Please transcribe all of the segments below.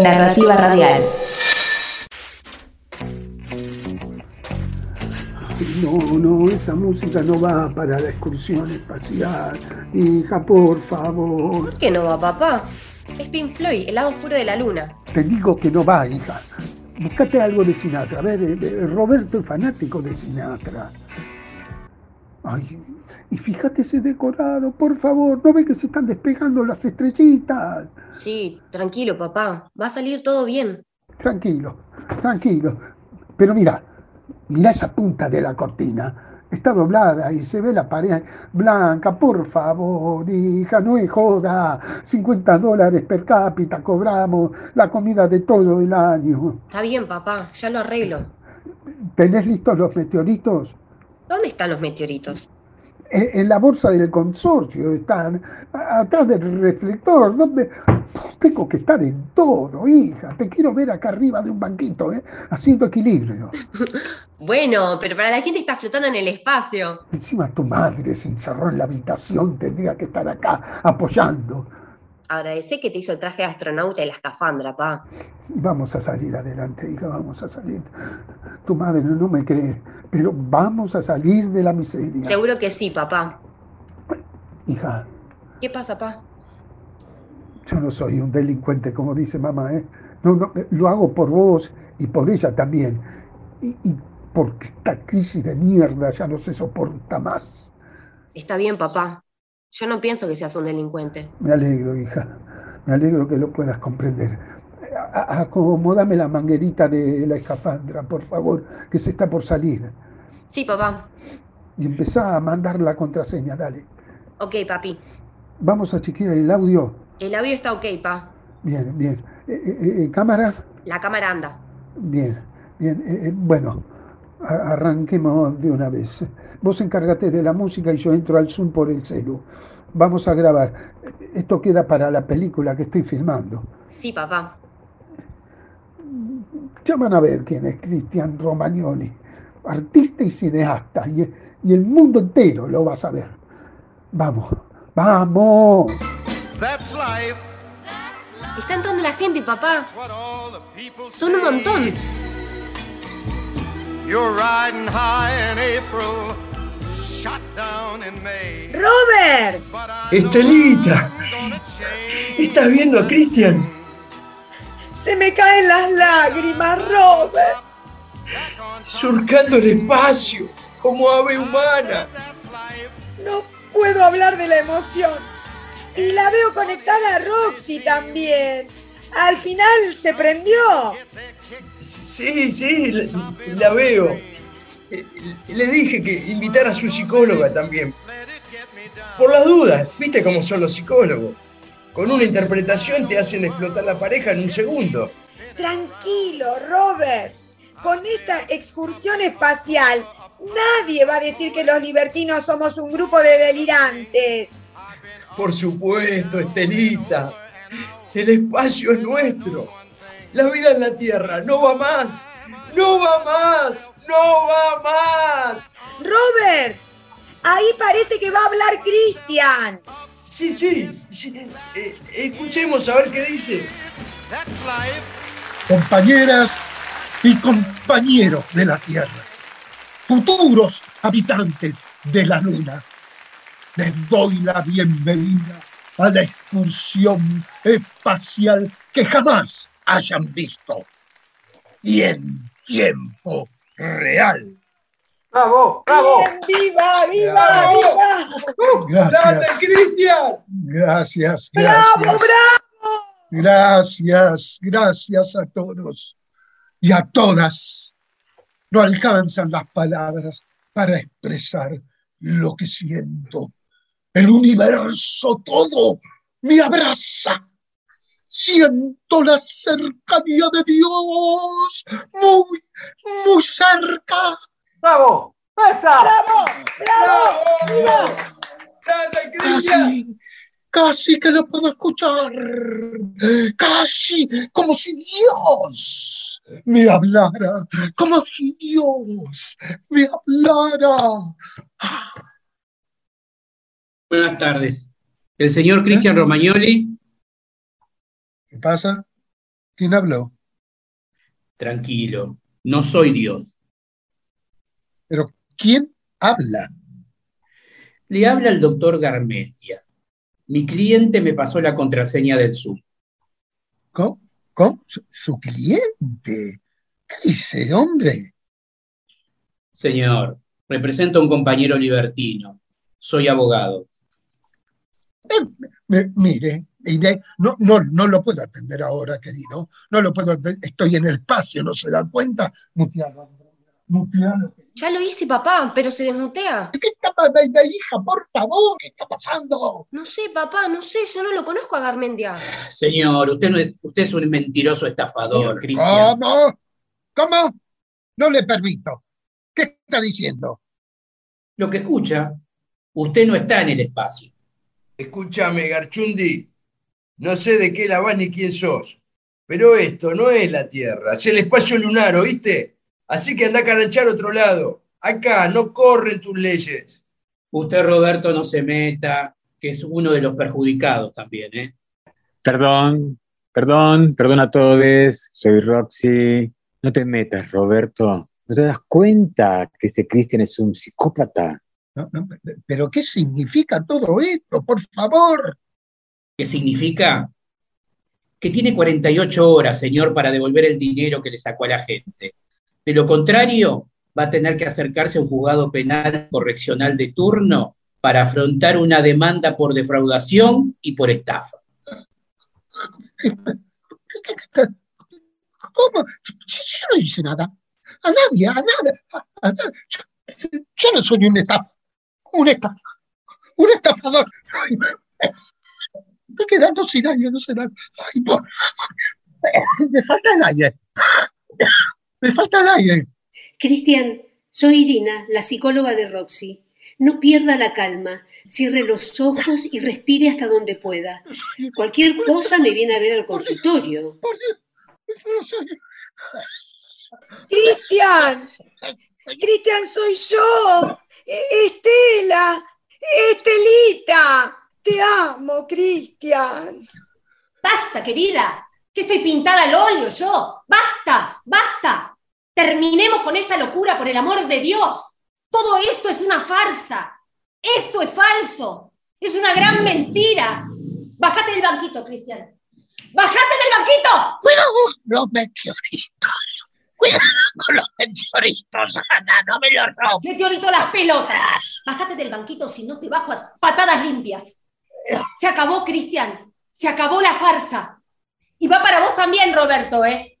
Narrativa Radial. No, no, esa música no va para la excursión espacial. Hija, por favor. ¿Por qué no va, papá? Es Pink Floyd, el lado oscuro de la luna. Te digo que no va, hija. Buscate algo de Sinatra. A ver, eh, eh, Roberto es fanático de Sinatra. Ay, y fíjate ese decorado, por favor. ¿No ves que se están despejando las estrellitas? Sí, tranquilo, papá. Va a salir todo bien. Tranquilo, tranquilo. Pero mira, mira esa punta de la cortina. Está doblada y se ve la pared blanca. Por favor, hija, no es joda. 50 dólares per cápita cobramos la comida de todo el año. Está bien, papá. Ya lo arreglo. ¿Tenés listos los meteoritos? ¿Dónde están los meteoritos? En, la bolsa del consorcio están, atrás del reflector. ¿Dónde? Tengo que estar en todo, hija. Te quiero ver acá arriba de un banquito, ¿eh? haciendo equilibrio. Bueno, pero para la gente está flotando en el espacio. Encima tu madre se encerró en la habitación, tendría que estar acá apoyando. Agradecé que te hizo el traje de astronauta y la escafandra, pa. Vamos a salir adelante, hija, vamos a salir. Tu madre no me cree, pero vamos a salir de la miseria. Seguro que sí, papá. Hija, ¿Qué pasa, pa? yo no soy un delincuente, como dice mamá, ¿eh? No, no, lo hago por vos y por ella también. Y, y porque esta crisis de mierda ya no se soporta más. Está bien, papá. Yo no pienso que seas un delincuente. Me alegro, hija. Me alegro que lo puedas comprender. A- Acomódame la manguerita de la escafandra, por favor, que se está por salir. Sí, papá. Y empezá a mandar la contraseña, dale. Ok, papi. Vamos a chequear el audio. El audio está ok, pa. Bien, bien. Eh, eh, eh, ¿Cámara? La cámara anda. Bien, bien. Eh, bueno, arranquemos de una vez. Vos encárgate de la música y yo entro al Zoom por el celu. Vamos a grabar. Esto queda para la película que estoy filmando. Sí, papá. Ya van a ver quién es Cristian Romagnoli, artista y cineasta, y, y el mundo entero lo va a saber. Vamos, vamos. That's life. Está entrando la gente, papá. Son un montón. You're riding high in April, shot down in May. ¡Robert! Estelita. ¿estás viendo a Cristian? Se me caen las lágrimas, Robert. Surcando el espacio, como ave humana. No puedo hablar de la emoción. Y la veo conectada a Roxy también. Al final se prendió. Sí, sí, la, la veo. Eh, Le dije que invitara a su psicóloga también. Por las dudas, viste cómo son los psicólogos. Con una interpretación te hacen explotar la pareja en un segundo. Tranquilo, Robert. Con esta excursión espacial, nadie va a decir que los libertinos somos un grupo de delirantes. Por supuesto, Estelita. El espacio es nuestro. La vida en la Tierra no va más. No va más. No va más. Robert, ahí parece que va a hablar Cristian. Sí, sí, sí. Eh, escuchemos a ver qué dice. Compañeras y compañeros de la Tierra, futuros habitantes de la Luna. Les doy la bienvenida a la excursión espacial que jamás hayan visto y en tiempo real. ¡Bravo! ¡Bravo! Bien, ¡Viva, viva, Bravo. viva! ¡Dale, Gracias, Cristian! gracias, ¡Bravo, gracias. bravo! Gracias, gracias a todos y a todas. No alcanzan las palabras para expresar lo que siento. El universo todo me abraza. Siento la cercanía de Dios muy, muy cerca. ¡Bravo! ¡Esa! ¡Bravo! ¡Bravo! ¡Viva! ¡Dale, Cristian! Casi, casi que lo puedo escuchar. Casi como si Dios me hablara. Como si Dios me hablara. Buenas tardes. El señor Cristian Romagnoli, ¿Qué pasa? ¿Quién habló? Tranquilo, no soy Dios. Pero ¿quién habla? Le habla el doctor Garmendia. Mi cliente me pasó la contraseña del Zoom. ¿Cómo? ¿Cómo? ¿Su, su cliente? ¿Qué dice, hombre? Señor, represento a un compañero libertino. Soy abogado. Eh, me- mire, mire, no, no, no lo puedo atender ahora, querido. No lo puedo atender. Estoy en el espacio, ¿no se dan cuenta? Mutealo, mutealo. Ya lo hice, papá, pero se desmutea. ¿Qué está pasando, hija? Por favor, ¿qué está pasando? No sé, papá, no sé, yo no lo conozco a Garmendia. Señor, usted, no es, usted es un mentiroso estafador, Cristian. ¿Cómo? ¿Cómo? No le permito. ¿Qué está diciendo? Lo que escucha, usted no está en el espacio. Escúchame, Garchundi. No sé de qué la vas ni quién sos. Pero esto no es la Tierra, es el espacio lunar, ¿oíste? Así que anda a caranchar a otro lado. Acá no corren tus leyes. Usted, Roberto, no se meta, que es uno de los perjudicados también, ¿eh? Perdón, perdón, perdón a todos. Soy Roxy. No te metas, Roberto. ¿No te das cuenta que ese Cristian es un psicópata? No, no, ¿Pero qué significa todo esto? Por favor. ¿Qué significa? Que tiene 48 horas, señor, para devolver el dinero que le sacó a la gente. De lo contrario, va a tener que acercarse a un juzgado penal correccional de turno para afrontar una demanda por defraudación y por estafa. ¿Cómo? Yo no hice nada. A nadie, a nada. a- a nada. Yo, yo no soy un estafa. Un estafa. Un estafador. Ay, me quedando sin aire, no sé nada. Ay, por. Me falta el aire. Me falta el aire. Cristian, soy Irina, la psicóloga de Roxy. No pierda la calma, cierre los ojos y respire hasta donde pueda. Cualquier cosa me viene a ver al consultorio. Por Dios. Soy- Cristian, Cristian soy yo, Estela, Estelita, te amo, Cristian. Basta, querida, que estoy pintada al óleo yo. Basta, basta. Terminemos con esta locura, por el amor de Dios. Todo esto es una farsa. Esto es falso. Es una gran mentira. Bájate del banquito, Cristian. ¡Bájate del banquito! Cuidado los meteoritos. Cuidado con los meteoritos, Ana, no me lo robes. Meteorito las pelotas. Bájate del banquito si no te bajo a patadas limpias. Se acabó, Cristian. Se acabó la farsa. Y va para vos también, Roberto, ¿eh?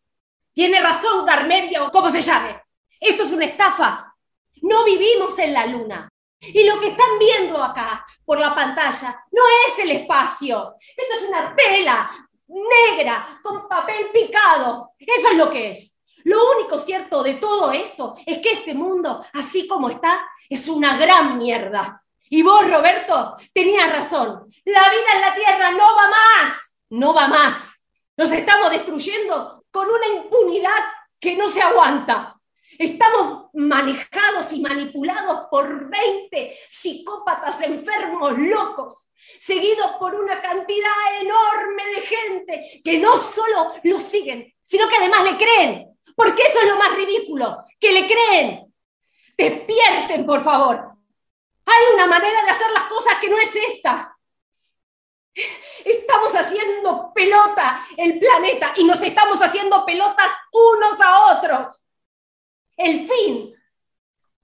Tiene razón Garmendia o como se llame. Esto es una estafa. No vivimos en la luna. Y lo que están viendo acá por la pantalla no es el espacio. Esto es una tela negra con papel picado. Eso es lo que es. Lo único cierto de todo esto es que este mundo, así como está, es una gran mierda. Y vos, Roberto, tenías razón. La vida en la Tierra no va más. No va más. Nos estamos destruyendo con una impunidad que no se aguanta. Estamos manejados y manipulados por 20 psicópatas enfermos locos, seguidos por una cantidad enorme de gente que no solo lo siguen, sino que además le creen. Porque eso es lo más ridículo, que le creen. Despierten, por favor. Hay una manera de hacer las cosas que no es esta. Estamos haciendo pelota el planeta y nos estamos haciendo pelotas unos a otros. El fin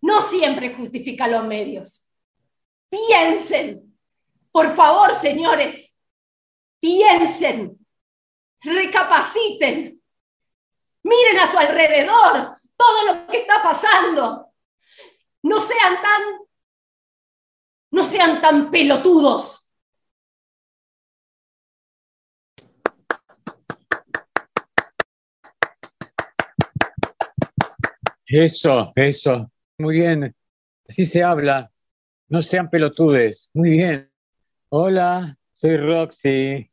no siempre justifica los medios. Piensen, por favor, señores, piensen, recapaciten, miren a su alrededor todo lo que está pasando. No sean tan, no sean tan pelotudos. Eso, eso. Muy bien. Así se habla. No sean pelotudes. Muy bien. Hola, soy Roxy.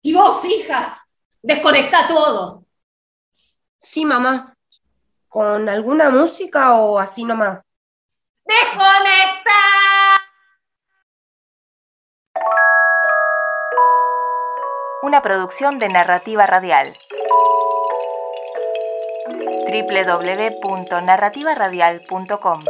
Y vos, hija, desconecta todo. Sí, mamá. ¿Con alguna música o así nomás? ¡Desconecta! una producción de Narrativa Radial. www.narrativaradial.com